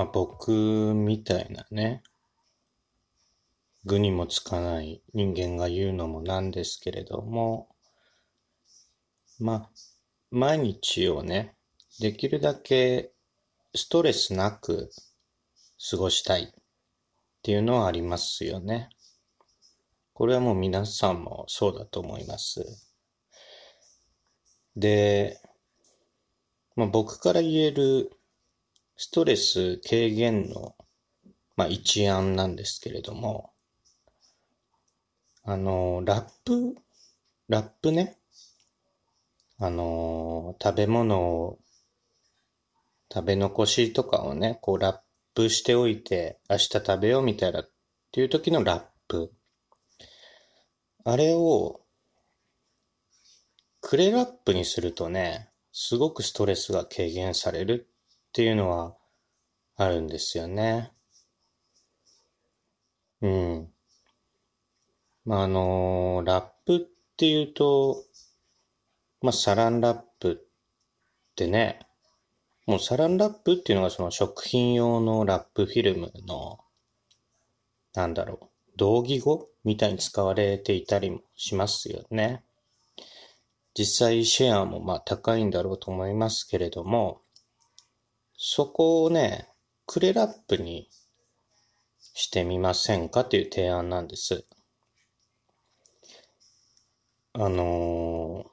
まあ僕みたいなね、具にもつかない人間が言うのもなんですけれども、まあ、毎日をね、できるだけストレスなく過ごしたいっていうのはありますよね。これはもう皆さんもそうだと思います。で、まあ、僕から言えるストレス軽減の、まあ、一案なんですけれども、あの、ラップ、ラップね。あの、食べ物を、食べ残しとかをね、こうラップしておいて、明日食べようみたいなっていう時のラップ。あれを、クレラップにするとね、すごくストレスが軽減されるっていうのはあるんですよね。うん。まあ、あのー、ラップっていうと、まあ、サランラップってね、もうサランラップっていうのがその食品用のラップフィルムの、なんだろう、同義語みたいに使われていたりもしますよね。実際シェアもまあ高いんだろうと思いますけれども、そこをね、クレラップにしてみませんかという提案なんです。あのー、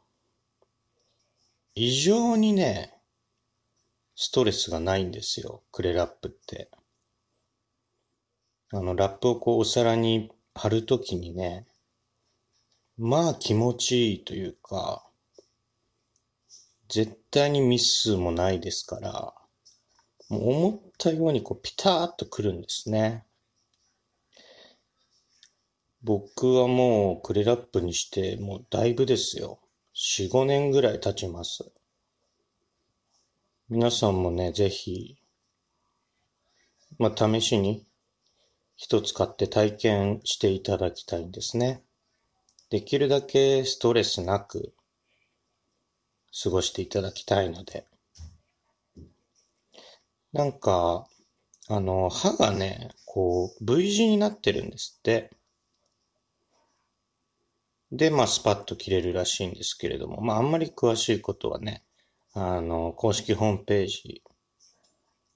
異常にね、ストレスがないんですよ、クレラップって。あの、ラップをこうお皿に貼るときにね、まあ気持ちいいというか、絶対にミスもないですから、思ったようにこうピターっとくるんですね。僕はもうクレラップにしてもうだいぶですよ。4、5年ぐらい経ちます。皆さんもね、ぜひ、まあ、試しに一つ買って体験していただきたいんですね。できるだけストレスなく過ごしていただきたいので。なんか、あの、歯がね、こう、V 字になってるんですって。で、まあ、スパッと切れるらしいんですけれども、まあ、あんまり詳しいことはね、あの、公式ホームページ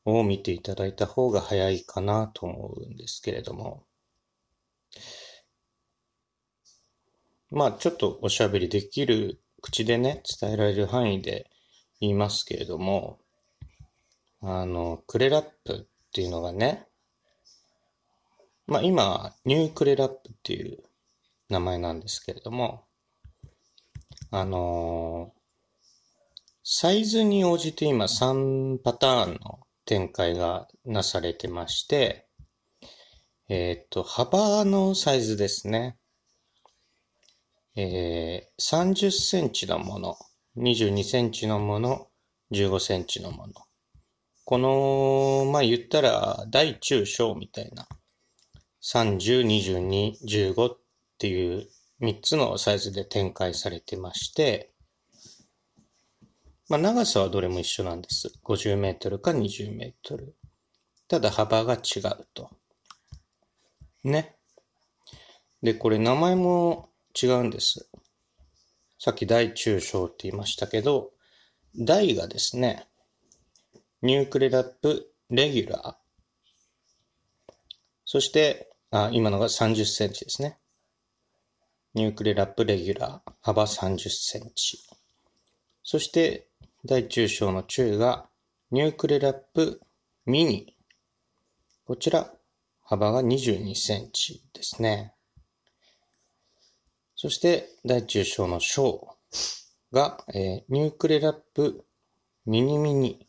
を見ていただいた方が早いかなと思うんですけれども、まあ、ちょっとおしゃべりできる、口でね、伝えられる範囲で言いますけれども、あの、クレラップっていうのがね、まあ今、ニュークレラップっていう名前なんですけれども、あのサイズに応じて今3パターンの展開がなされてまして、えっ、と、幅のサイズですね。えー、30センチのもの、22センチのもの、15センチのもの。この、まあ言ったら、大中小みたいな、30、22、15っていう3つのサイズで展開されてまして、まあ長さはどれも一緒なんです。50メートルか20メートル。ただ幅が違うと。ね。で、これ名前も違うんです。さっき大中小って言いましたけど、大がですね、ニュークレラップレギュラー。そして、あ今のが30センチですね。ニュークレラップレギュラー、幅30センチ。そして、大中小の中が、ニュークレラップミニ。こちら、幅が22センチですね。そして、大中小の小が、えー、ニュークレラップミニミニ。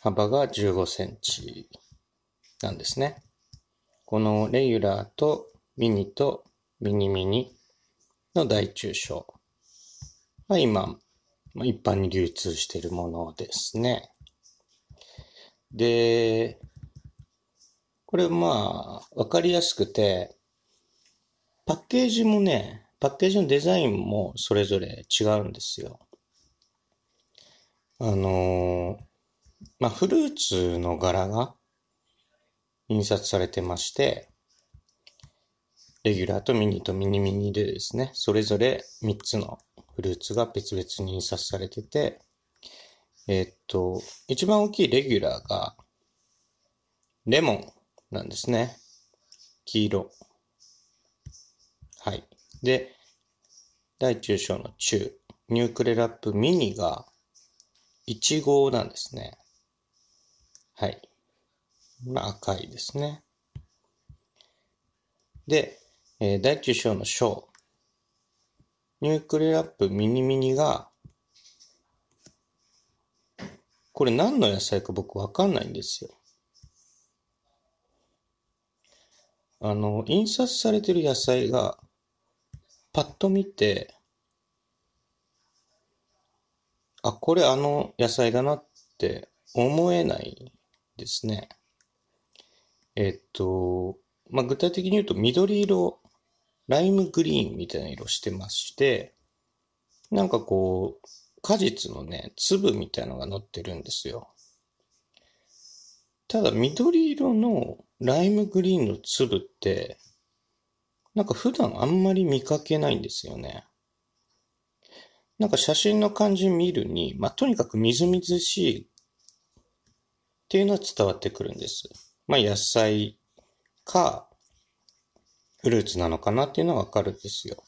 幅が15センチなんですね。このレギュラーとミニとミニミニの大中小。まあ、今、一般に流通しているものですね。で、これまあ、わかりやすくて、パッケージもね、パッケージのデザインもそれぞれ違うんですよ。あのまあ、フルーツの柄が印刷されてまして、レギュラーとミニとミニミニでですね、それぞれ3つのフルーツが別々に印刷されてて、えー、っと、一番大きいレギュラーが、レモンなんですね。黄色。はい。で、大中小の中、ニュークレラップミニが1号なんですね。はい。まあ赤いですね。で、えー、大中小の小、ニュークレラップミニミニがこれ何の野菜か僕わかんないんですよ。あの、印刷されてる野菜が、パッと見て、あ、これあの野菜だなって思えないですね。えっと、まあ、具体的に言うと緑色、ライムグリーンみたいな色してまして、なんかこう、果実のね、粒みたいのが乗ってるんですよ。ただ、緑色のライムグリーンの粒って、なんか普段あんまり見かけないんですよね。なんか写真の感じ見るに、まあ、とにかくみずみずしいっていうのは伝わってくるんです。まあ、野菜か、フルーツなのかなっていうのはわかるんですよ。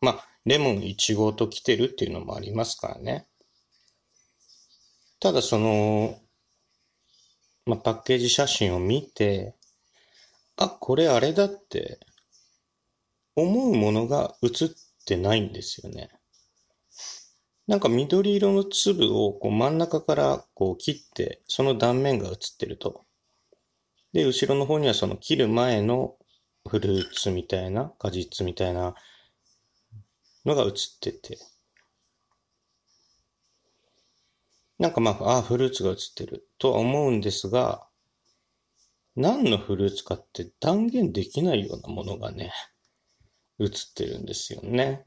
まあ、レモン1号と来てるっていうのもありますからね。ただその、まあ、パッケージ写真を見て、あ、これあれだって思うものが映ってないんですよね。なんか緑色の粒をこう真ん中からこう切って、その断面が映ってると。で、後ろの方にはその切る前のフルーツみたいな、果実みたいなのが映ってて。なんかまあ、ああ、フルーツが映ってるとは思うんですが、何のフルーツかって断言できないようなものがね、映ってるんですよね。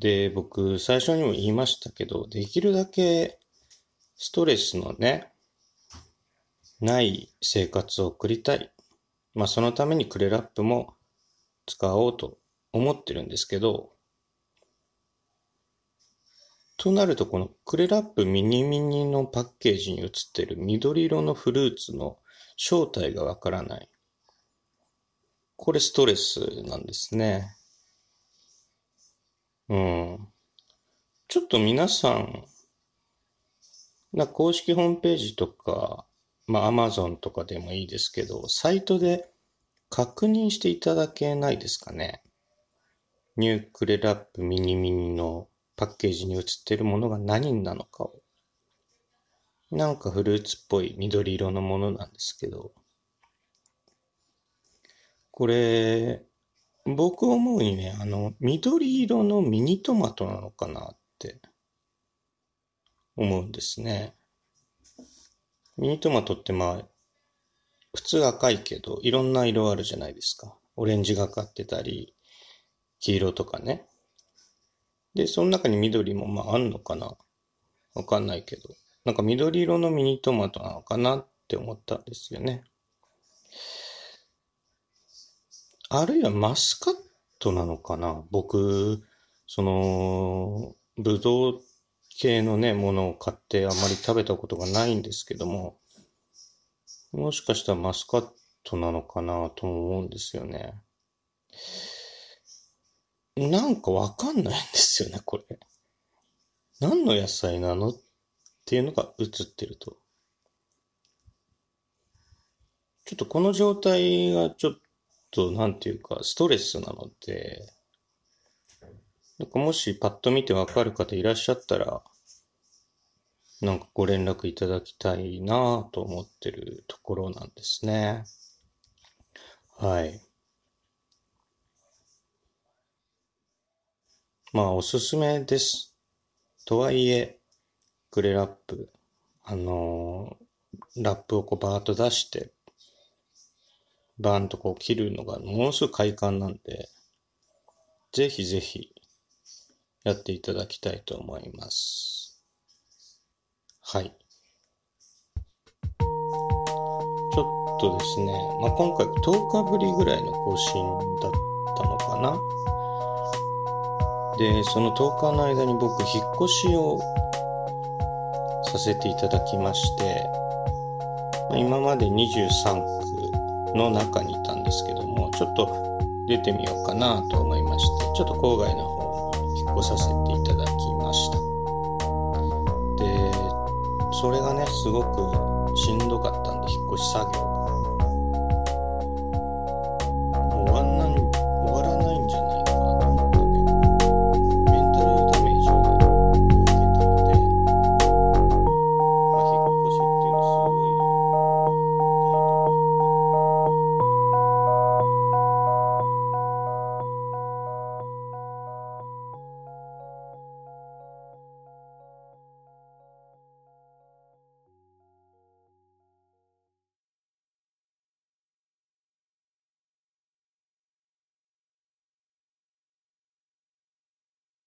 で、僕、最初にも言いましたけど、できるだけストレスのね、ない生活を送りたい。まあ、そのためにクレラップも使おうと思ってるんですけど、となると、このクレラップミニミニのパッケージに写ってる緑色のフルーツの正体がわからない。これストレスなんですね。うん。ちょっと皆さん、な公式ホームページとか、まあ Amazon とかでもいいですけど、サイトで確認していただけないですかね？ニュークレラップミニミニのパッケージに写っているものが何なのかを。なんかフルーツっぽい緑色のものなんですけど、これ、僕思うにね、あの、緑色のミニトマトなのかなって思うんですね。ミニトマトってまあ、普通赤いけど、いろんな色あるじゃないですか。オレンジがかってたり、黄色とかね。で、その中に緑もまああんのかな？わかんないけど。なんか緑色のミニトマトなのかなって思ったんですよね。あるいはマスカットなのかな？僕、その、ブドウ系のね、ものを買ってあまり食べたことがないんですけども、もしかしたらマスカットなのかな？と思うんですよね。なんかわかんないんですよね、これ。何の野菜なの？っていうのが映ってると。ちょっとこの状態がちょっと、なんていうか、ストレスなので、なんかもしパッと見てわかる方いらっしゃったら、なんかご連絡いただきたいなと思ってるところなんですね。はい。まあおすすめです。とはいえ、クレラップ、あのー、ラップをこうバーッと出して、バーンとこう切るのがものすごい快感なんで、ぜひぜひやっていただきたいと思います。はい。ちょっとですね、まあ、今回10日ぶりぐらいの更新だったのかな。で、その10日の間に僕、引っ越しをさせていただきまして、まあ、今まで23区の中にいたんですけども、ちょっと出てみようかなと思いまして、ちょっと郊外の方に引っ越させていただきました。で、それがね、すごくしんどかったんで、引っ越し作業